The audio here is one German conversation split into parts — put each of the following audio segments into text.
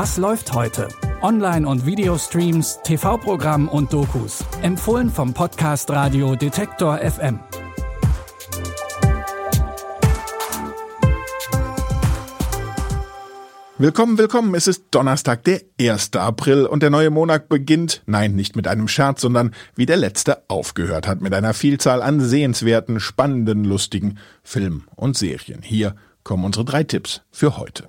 Was läuft heute? Online- und Videostreams, TV-Programm und Dokus. Empfohlen vom Podcast Radio Detektor FM. Willkommen, willkommen. Es ist Donnerstag, der 1. April und der neue Monat beginnt, nein, nicht mit einem Scherz, sondern wie der letzte aufgehört hat, mit einer Vielzahl an sehenswerten, spannenden, lustigen Filmen und Serien. Hier kommen unsere drei Tipps für heute.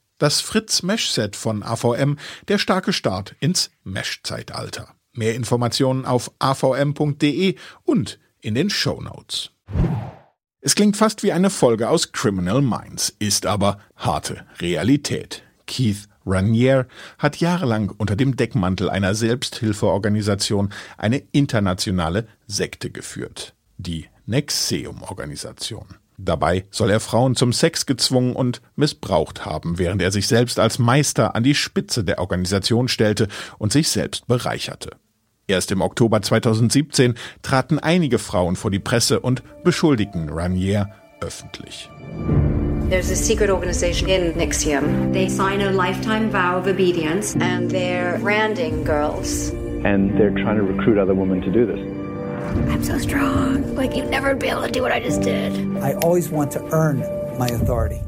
Das Fritz Mesh Set von AVM, der starke Start ins Mesh-Zeitalter. Mehr Informationen auf avm.de und in den Show Notes. Es klingt fast wie eine Folge aus Criminal Minds, ist aber harte Realität. Keith Raniere hat jahrelang unter dem Deckmantel einer Selbsthilfeorganisation eine internationale Sekte geführt, die Nexium-Organisation. Dabei soll er Frauen zum Sex gezwungen und missbraucht haben, während er sich selbst als Meister an die Spitze der Organisation stellte und sich selbst bereicherte. Erst im Oktober 2017 traten einige Frauen vor die Presse und beschuldigten Ranier öffentlich. There's a secret organization in Nixium. They sign a lifetime vow of obedience and they're branding girls. And they're trying to recruit other women to do this. I'm so strong. Like you'd never be able to do what I just did. I always want to earn my authority.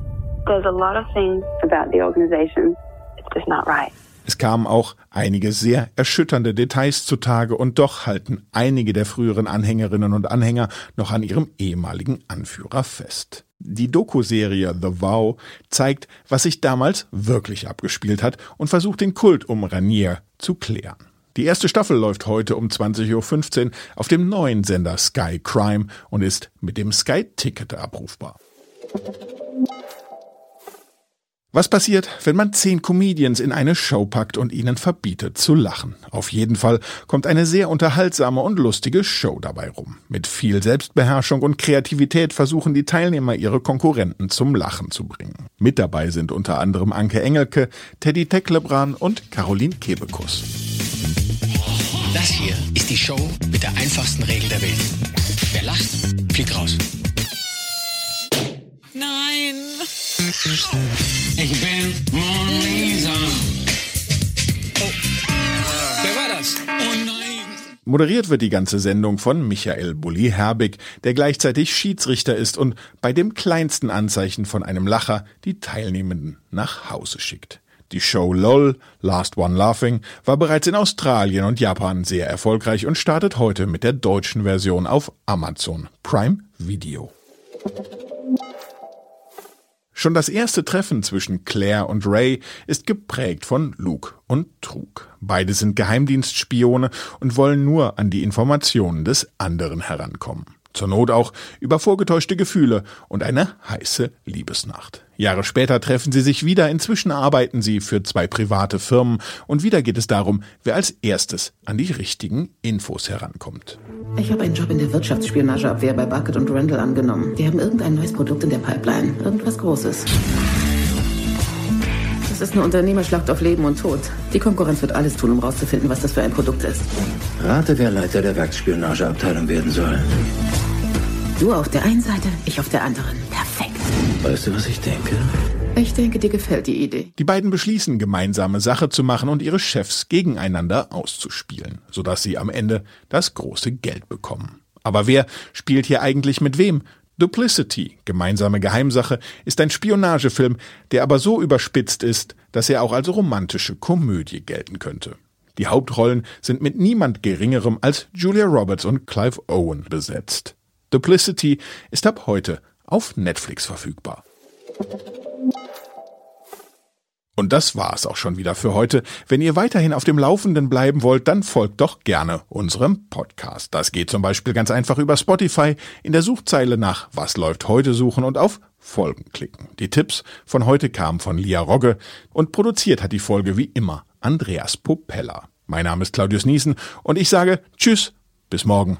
There's a lot of things about the organization. It's just not right. Es kamen auch einige sehr erschütternde Details zutage und doch halten einige der früheren Anhängerinnen und Anhänger noch an ihrem ehemaligen Anführer fest. Die Doku-Serie The Vow zeigt, was sich damals wirklich abgespielt hat und versucht den Kult um Ranier zu klären. Die erste Staffel läuft heute um 20.15 Uhr auf dem neuen Sender Sky Crime und ist mit dem Sky Ticket abrufbar. Was passiert, wenn man zehn Comedians in eine Show packt und ihnen verbietet zu lachen? Auf jeden Fall kommt eine sehr unterhaltsame und lustige Show dabei rum. Mit viel Selbstbeherrschung und Kreativität versuchen die Teilnehmer ihre Konkurrenten zum Lachen zu bringen. Mit dabei sind unter anderem Anke Engelke, Teddy Tecklebran und Caroline Kebekus. Das hier ist die Show mit der einfachsten Regel der Welt. Wer lacht, fliegt raus. Nein. Ich bin Mona Oh. Wer war das? Oh nein. Moderiert wird die ganze Sendung von Michael Bulli Herbig, der gleichzeitig Schiedsrichter ist und bei dem kleinsten Anzeichen von einem Lacher die Teilnehmenden nach Hause schickt. Die Show LOL, Last One Laughing, war bereits in Australien und Japan sehr erfolgreich und startet heute mit der deutschen Version auf Amazon Prime Video. Schon das erste Treffen zwischen Claire und Ray ist geprägt von Luke und Trug. Beide sind Geheimdienstspione und wollen nur an die Informationen des anderen herankommen. Zur Not auch über vorgetäuschte Gefühle und eine heiße Liebesnacht. Jahre später treffen sie sich wieder, inzwischen arbeiten sie für zwei private Firmen und wieder geht es darum, wer als erstes an die richtigen Infos herankommt. Ich habe einen Job in der Wirtschaftsspionageabwehr bei Bucket und Randall angenommen. Die haben irgendein neues Produkt in der Pipeline. Irgendwas Großes. Das ist eine Unternehmerschlacht auf Leben und Tod. Die Konkurrenz wird alles tun, um rauszufinden, was das für ein Produkt ist. Rate, wer Leiter der Werksspionageabteilung werden soll. Du auf der einen Seite, ich auf der anderen. Perfekt. Weißt du, was ich denke? Ich denke, dir gefällt die Idee. Die beiden beschließen, gemeinsame Sache zu machen und ihre Chefs gegeneinander auszuspielen, sodass sie am Ende das große Geld bekommen. Aber wer spielt hier eigentlich mit wem? Duplicity, gemeinsame Geheimsache, ist ein Spionagefilm, der aber so überspitzt ist, dass er auch als romantische Komödie gelten könnte. Die Hauptrollen sind mit niemand Geringerem als Julia Roberts und Clive Owen besetzt. Duplicity ist ab heute auf Netflix verfügbar. Und das war's auch schon wieder für heute. Wenn ihr weiterhin auf dem Laufenden bleiben wollt, dann folgt doch gerne unserem Podcast. Das geht zum Beispiel ganz einfach über Spotify, in der Suchzeile nach Was läuft heute suchen und auf Folgen klicken. Die Tipps von heute kamen von Lia Rogge und produziert hat die Folge wie immer Andreas Popella. Mein Name ist Claudius Niesen und ich sage Tschüss, bis morgen.